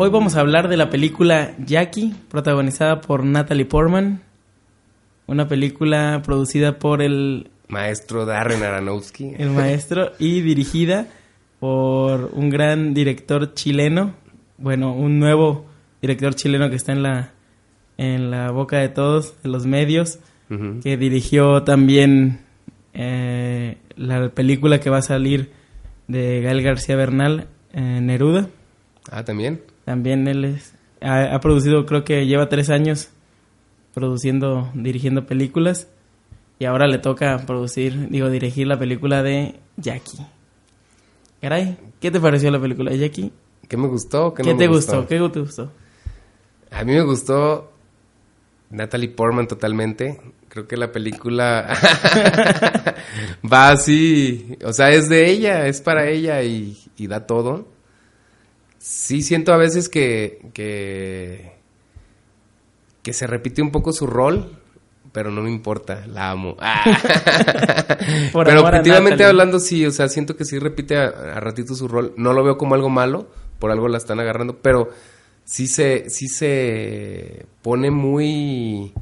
Hoy vamos a hablar de la película Jackie, protagonizada por Natalie Portman. Una película producida por el... Maestro Darren Aronofsky. El maestro y dirigida por un gran director chileno. Bueno, un nuevo director chileno que está en la, en la boca de todos, de los medios. Que dirigió también eh, la película que va a salir de Gael García Bernal, eh, Neruda. Ah, también. También él es, ha, producido, creo que lleva tres años produciendo, dirigiendo películas. Y ahora le toca producir, digo, dirigir la película de Jackie. Caray, ¿qué te pareció la película de Jackie? ¿Qué me gustó? ¿Qué, te gustó? ¿Qué te gustó? A mí me gustó Natalie Portman totalmente. Creo que la película va así, o sea, es de ella, es para ella y da todo. Sí siento a veces que, que, se repite un poco su rol, pero no me importa, la amo. pero objetivamente hablando, sí, o sea, siento que sí repite a, ratito su rol. No lo veo como algo malo, por algo la están agarrando, pero sí se, sí se pone muy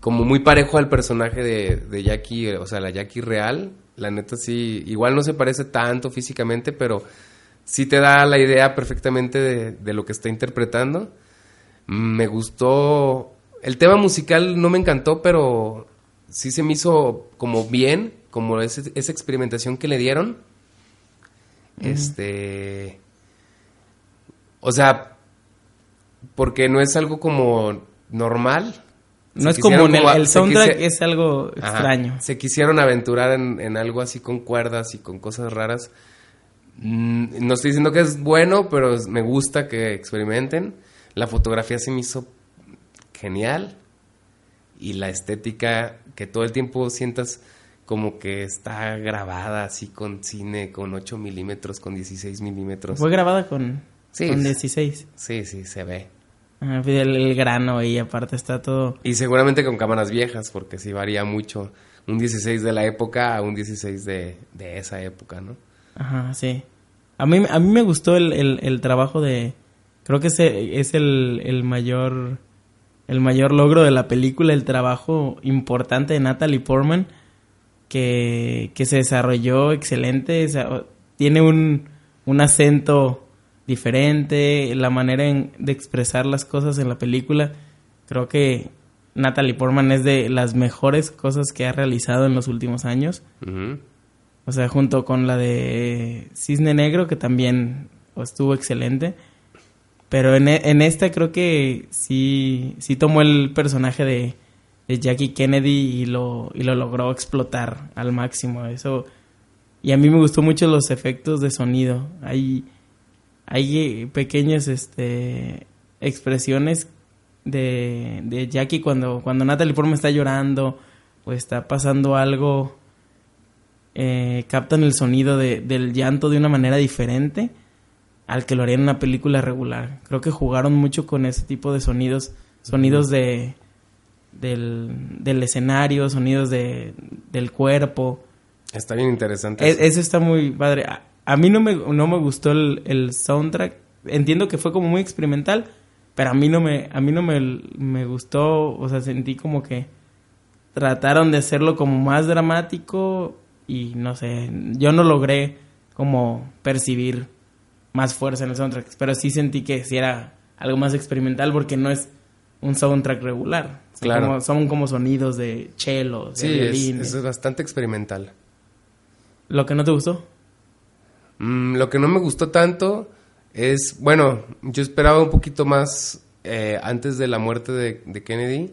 como muy parejo al personaje de, de Jackie, o sea, la Jackie real. La neta sí, igual no se parece tanto físicamente, pero sí te da la idea perfectamente de, lo que está interpretando. Me gustó. El tema musical no me encantó, pero sí se me hizo como bien, como esa experimentación que le dieron. Este. O sea, porque no es algo como normal. No es como, el, soundtrack es algo extraño. se quisieron aventurar en, en, algo así con cuerdas y con cosas raras. No estoy diciendo que es bueno, pero me gusta que experimenten. La fotografía se me hizo genial. Y la estética, que todo el tiempo sientas como que está grabada así con cine, con 8 milímetros, con 16 milímetros. Fue grabada con, con 16. Sí, sí, se ve. Ah, el, grano y aparte está todo. Y seguramente con cámaras viejas, porque sí varía mucho un 16 de la época a un 16 de, de esa época, ¿no? Ajá, sí. A mí, a mí me gustó el, el, trabajo de... Creo que es el, el, mayor... El mayor logro de la película, el trabajo importante de Natalie Portman, que, que se desarrolló excelente. tiene un, un acento diferente, la manera de expresar las cosas en la película. Creo que Natalie Portman es de las mejores cosas que ha realizado en los últimos años. O sea, junto con la de Cisne Negro, que también estuvo excelente. Pero en, e, en esta creo que sí, sí tomó el personaje de, Jackie Kennedy y lo, y lo logró explotar al máximo. Eso. Y a mí me gustó mucho los efectos de sonido. Hay, hay pequeñas este, expresiones de, de Jackie cuando, cuando Natalie Portman está llorando o está pasando algo eh, captan el sonido del llanto de una manera diferente al que lo harían en una película regular. Creo que jugaron mucho con ese tipo de sonidos, sonidos de del, escenario, sonidos de, del cuerpo. Está bien interesante. E, eso. está muy padre. A, mí no me, no me gustó el, soundtrack. Entiendo que fue como muy experimental, pero a mí no me, a mí no me, me gustó, o sea, sentí como que trataron de hacerlo como más dramático y no sé, yo no logré como percibir más fuerza en el soundtrack, pero sí sentí que sí era algo más experimental porque no es un soundtrack regular. claro. son como sonidos de cello, de sí, violín. Es, es, bastante experimental. ¿Lo que no te gustó? Mm, lo que no me gustó tanto es, bueno, yo esperaba un poquito más eh, antes de la muerte de, de Kennedy.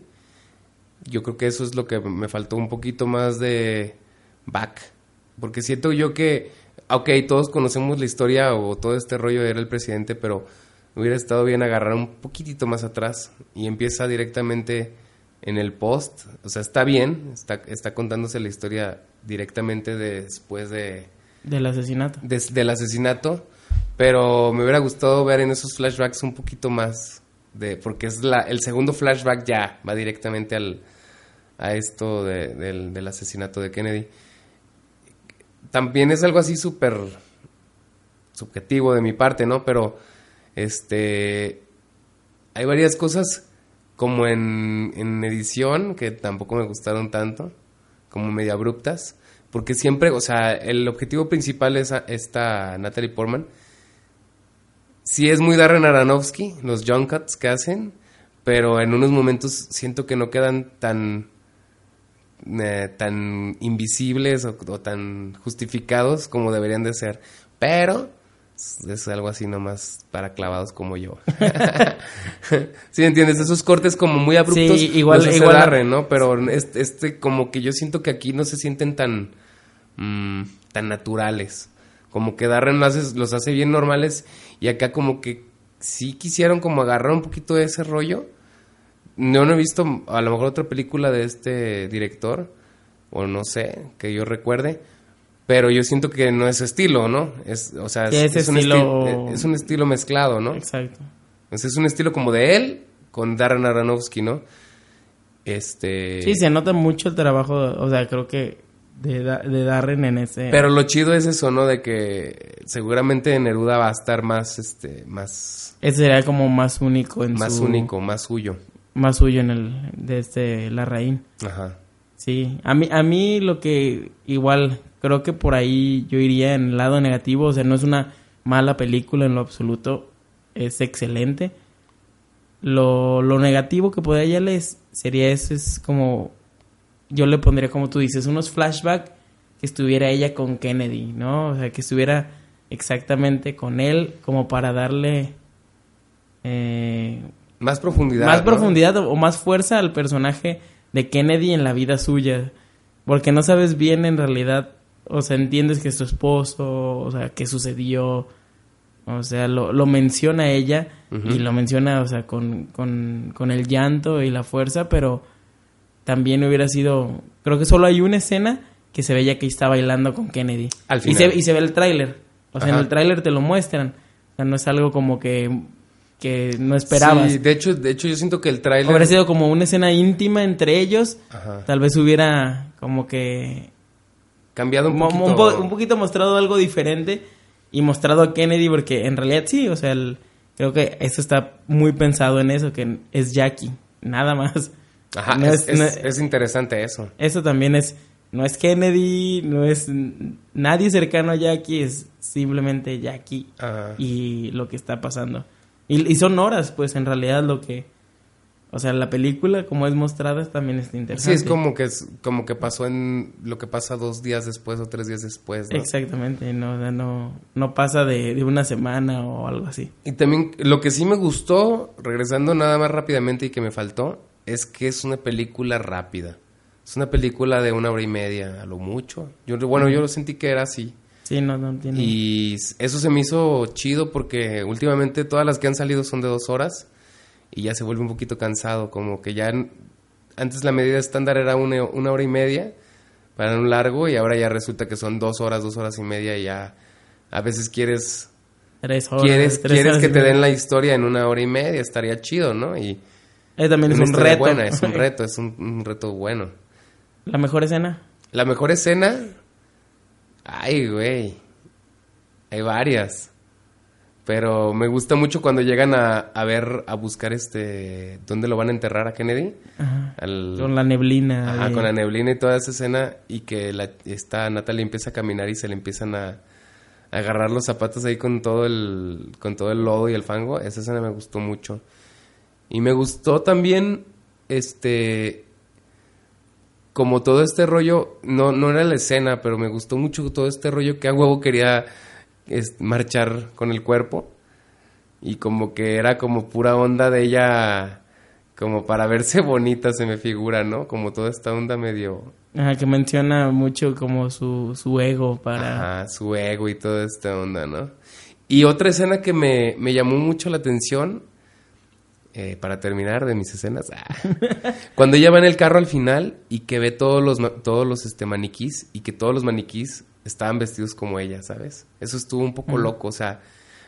Yo creo que eso es lo que me faltó un poquito más de back. Porque siento yo que, ok, todos conocemos la historia o todo este rollo era el presidente, pero hubiera estado bien agarrar un poquitito más atrás y empieza directamente en el post. O sea, está bien, está, está contándose la historia directamente después de... Del asesinato. del asesinato, pero me hubiera gustado ver en esos flashbacks un poquito más de... Porque es la, el segundo flashback ya va directamente al, a esto del, del asesinato de Kennedy también es algo así súper subjetivo de mi parte, ¿no? Pero Este, hay varias cosas como en, en edición que tampoco me gustaron tanto, como medio abruptas, porque siempre, o sea, el objetivo principal es esta Natalie Portman. Sí es muy Darren Aronofsky, los jump cuts que hacen, pero en unos momentos siento que no quedan tan eh, tan invisibles o, o tan justificados como deberían de ser. Pero es algo así nomás para clavados como yo. ¿Sí entiendes? Esos cortes como muy abruptos Sí, igual- los igual- ¿no? Pero este, este como que yo siento que aquí no se sienten tan mm, tan naturales. Como que Darren los hace, los hace bien normales y acá como que sí quisieron como agarrar un poquito de ese rollo. Yo no he visto a lo mejor otra película de este director, o no sé, que yo recuerde, pero yo siento que no es estilo, ¿no? Es, o sea, es, un estilo- esti- es un estilo mezclado, ¿no? Exacto. Entonces es un estilo como de él con Darren Aronofsky, ¿no? Este... Sí, se nota mucho el trabajo, o sea, creo que de, de Darren en ese... Pero lo chido es eso, ¿no? De que seguramente Neruda va a estar más, este, más, Ese sería como más único en más su... único, más suyo. Más suyo en el... De este... Larraín. Ajá. Sí. A mí, a mí lo que... Igual, creo que por ahí yo iría en el lado negativo. O sea, no es una mala película en lo absoluto. Es excelente. Lo, lo negativo que podría hallarles sería eso, es como... Yo le pondría, como tú dices, unos flashbacks que estuviera ella con Kennedy, ¿no? O sea, que estuviera exactamente con él como para darle... Eh, Más profundidad. más ¿no? profundidad o, más fuerza al personaje de Kennedy en la vida suya. Porque no sabes bien en realidad, o sea, entiendes que es su esposo, o sea, qué sucedió, o sea, lo, lo menciona ella y lo menciona, o sea, con, con, con el llanto y la fuerza, pero también hubiera sido, creo que solo hay una escena que se veía que está bailando con Kennedy. Al Y final. se, y se ve el tráiler, o sea, en el tráiler te lo muestran, o sea, no es algo como que, que no esperabas. Sí, de hecho, de hecho yo siento que el tráiler... Hubiera sido como una escena íntima entre ellos. Ajá. Tal vez hubiera como que Cambiado un poquito. un, po- un poquito mostrado algo diferente y mostrado a Kennedy porque en realidad sí, o sea, el- creo que eso está muy pensado en eso, que es Jackie, nada más. Ajá, No es, es- no- es- es interesante eso. Eso también es, no es Kennedy, no es nadie cercano a Jackie, es simplemente Jackie Ajá. y lo que está pasando. Y, y son horas, pues en realidad lo que... O sea, la película, como es mostrada, también está Sí, interesante. es como que es como que pasó en lo que pasa dos días después o tres días después, ¿no? Exactamente, no, o sea, no, no pasa de, de una semana o algo así. Y también lo que sí me gustó, regresando nada más rápidamente y que me faltó, es que es una película rápida. Es una película de una hora y media, a lo mucho. Yo, bueno, yo lo sentí que era así. Sí, no, no tiene... Y eso se me hizo chido porque últimamente todas las que han salido son de dos horas y ya se vuelve un poquito cansado, como que ya antes la medida estándar era una, una hora y media para un largo y ahora ya resulta que son dos horas, dos horas y media y ya a veces quieres Tres horas. quieres, tres quieres horas que te den la historia en una hora y media, estaría chido, ¿no? Y Eh, también es un reto. buena, es un reto, es un, un reto bueno. La mejor escena. La mejor escena. Ay, güey. Hay varias. Pero me gusta mucho cuando llegan a, a ver, a buscar este. ¿Dónde lo van a enterrar a Kennedy? Ajá. Al- Con la neblina. Ajá, de- con la neblina y toda esa escena. Y que la, esta Natalie empieza a caminar y se le empiezan a, a agarrar los zapatos ahí con todo el. con todo el lodo y el fango. Esa escena me gustó mucho. Y me gustó también. Este como todo este rollo, no, no era la escena, pero me gustó mucho todo este rollo que a huevo quería es, marchar con el cuerpo. Y como que era como pura onda de ella, como para verse bonita se me figura, ¿no? Como toda esta onda medio... Ajá, que menciona mucho como su, su ego para... Ajá, su ego y toda esta onda, ¿no? Y otra escena que me, me llamó mucho la atención, eh, para terminar de mis escenas, ah, cuando ella va en el carro al final y que ve todos los, todos los este, maniquís y que todos los maniquís estaban vestidos como ella, ¿sabes? Eso estuvo un poco loco, o sea,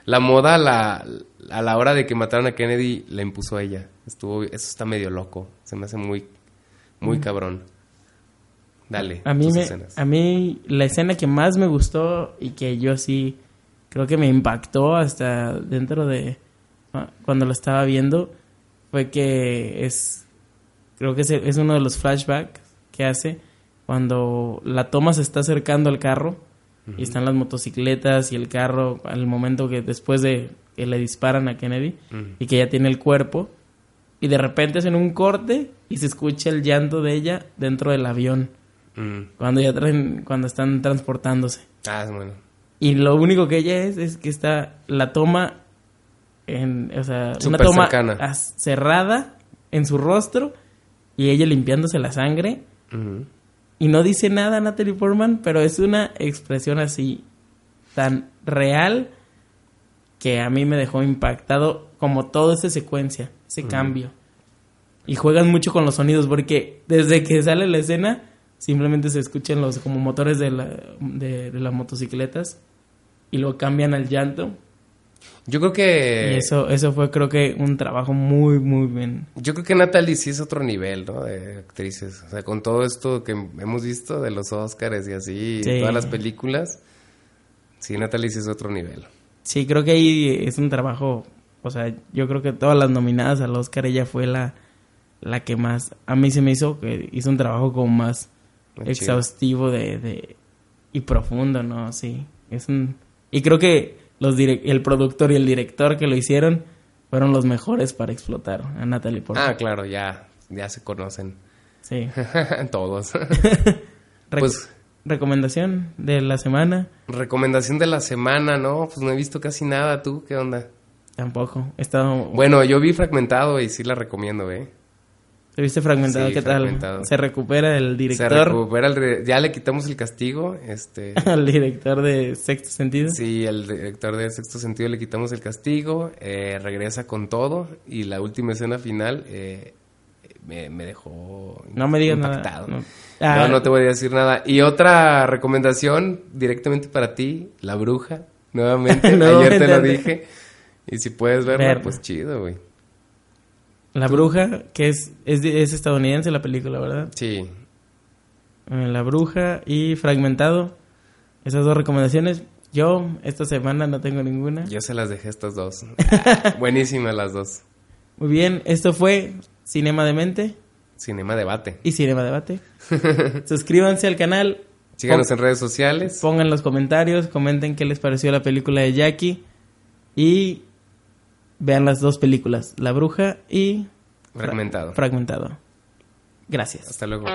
la moda a la, a la hora de que mataron a Kennedy la impuso a ella. Estuvo, eso está medio loco, se me hace muy, muy cabrón. Dale, A mí, me, escenas. a mí la escena que más me gustó y que yo sí creo que me impactó hasta dentro de, ah, cuando lo estaba viendo fue que es creo que es, es uno de los flashbacks que hace cuando la toma se está acercando al carro y están las motocicletas y el carro al momento que después de que le disparan a Kennedy y que ya tiene el cuerpo y de repente hacen un corte y se escucha el llanto de ella dentro del avión Mm. cuando ya traen cuando están transportándose Ah, bueno. y lo único que ella es es que está la toma en o sea una Súper toma cercana. cerrada en su rostro y ella limpiándose la sangre y no dice nada Natalie Portman, pero es una expresión así tan real que a mí me dejó impactado como toda esa secuencia, ese cambio. Y juegan mucho con los sonidos porque desde que sale la escena simplemente se escuchan los como motores de, la, de, de las motocicletas y luego cambian al llanto. Yo creo que... Y eso, eso fue creo que un trabajo muy, muy bien. Yo creo que Natalie sí es otro nivel, ¿no? De actrices. O sea, con todo esto que hemos visto de los Oscars y así, y Sí. todas las películas, sí, Natalie sí es otro nivel. Sí, creo que ahí es un trabajo, o sea, yo creo que todas las nominadas al Oscar ella fue la, la que más, a mí se me hizo que hizo un trabajo como más Muy exhaustivo de, de y profundo, ¿no? Sí, es un y creo que los el productor y el director que lo hicieron fueron los mejores para explotar a Natalie Portman. Ah, claro, ya, ya se conocen. Sí. Todos. Pues- recomendación de la semana Recomendación de la semana, ¿no? Pues no he visto casi nada. ¿Tú qué onda? tampoco. He estado Bueno, yo vi Fragmentado y sí la recomiendo, ¿eh? ¿Te viste fragmentado? Sí, ¿Qué tal? Se recupera el Se director. recupera el... re- Ya le quitamos el castigo, este... al director de Sexto Sentido. Sí, el director de Sexto Sentido le quitamos el castigo, eh, regresa con todo y la última escena final eh, me, me dejó No me digas impactado. nada. No. Ah, no te voy a decir nada. Y otra recomendación directamente para ti, La Bruja, nuevamente. Nuevamente, Ayer te lo dije. Y si puedes verla, Verla. pues chido, güey. La Bruja, que es, es, es estadounidense la película, ¿verdad? Sí. Eh, La Bruja y Fragmentado. Esas dos recomendaciones. Yo esta semana no tengo ninguna. Yo se las dejé estas dos. Buenísimas las dos. Muy bien, esto fue Cinema de Mente Cinema Debate. y Cinema Debate. Suscríbanse al canal. Síganos en redes sociales. Pongan los comentarios, comenten qué les pareció la película de Jackie. Y vean las dos películas, La Bruja y Fragmentado. Fragmentado. Gracias. Hasta luego.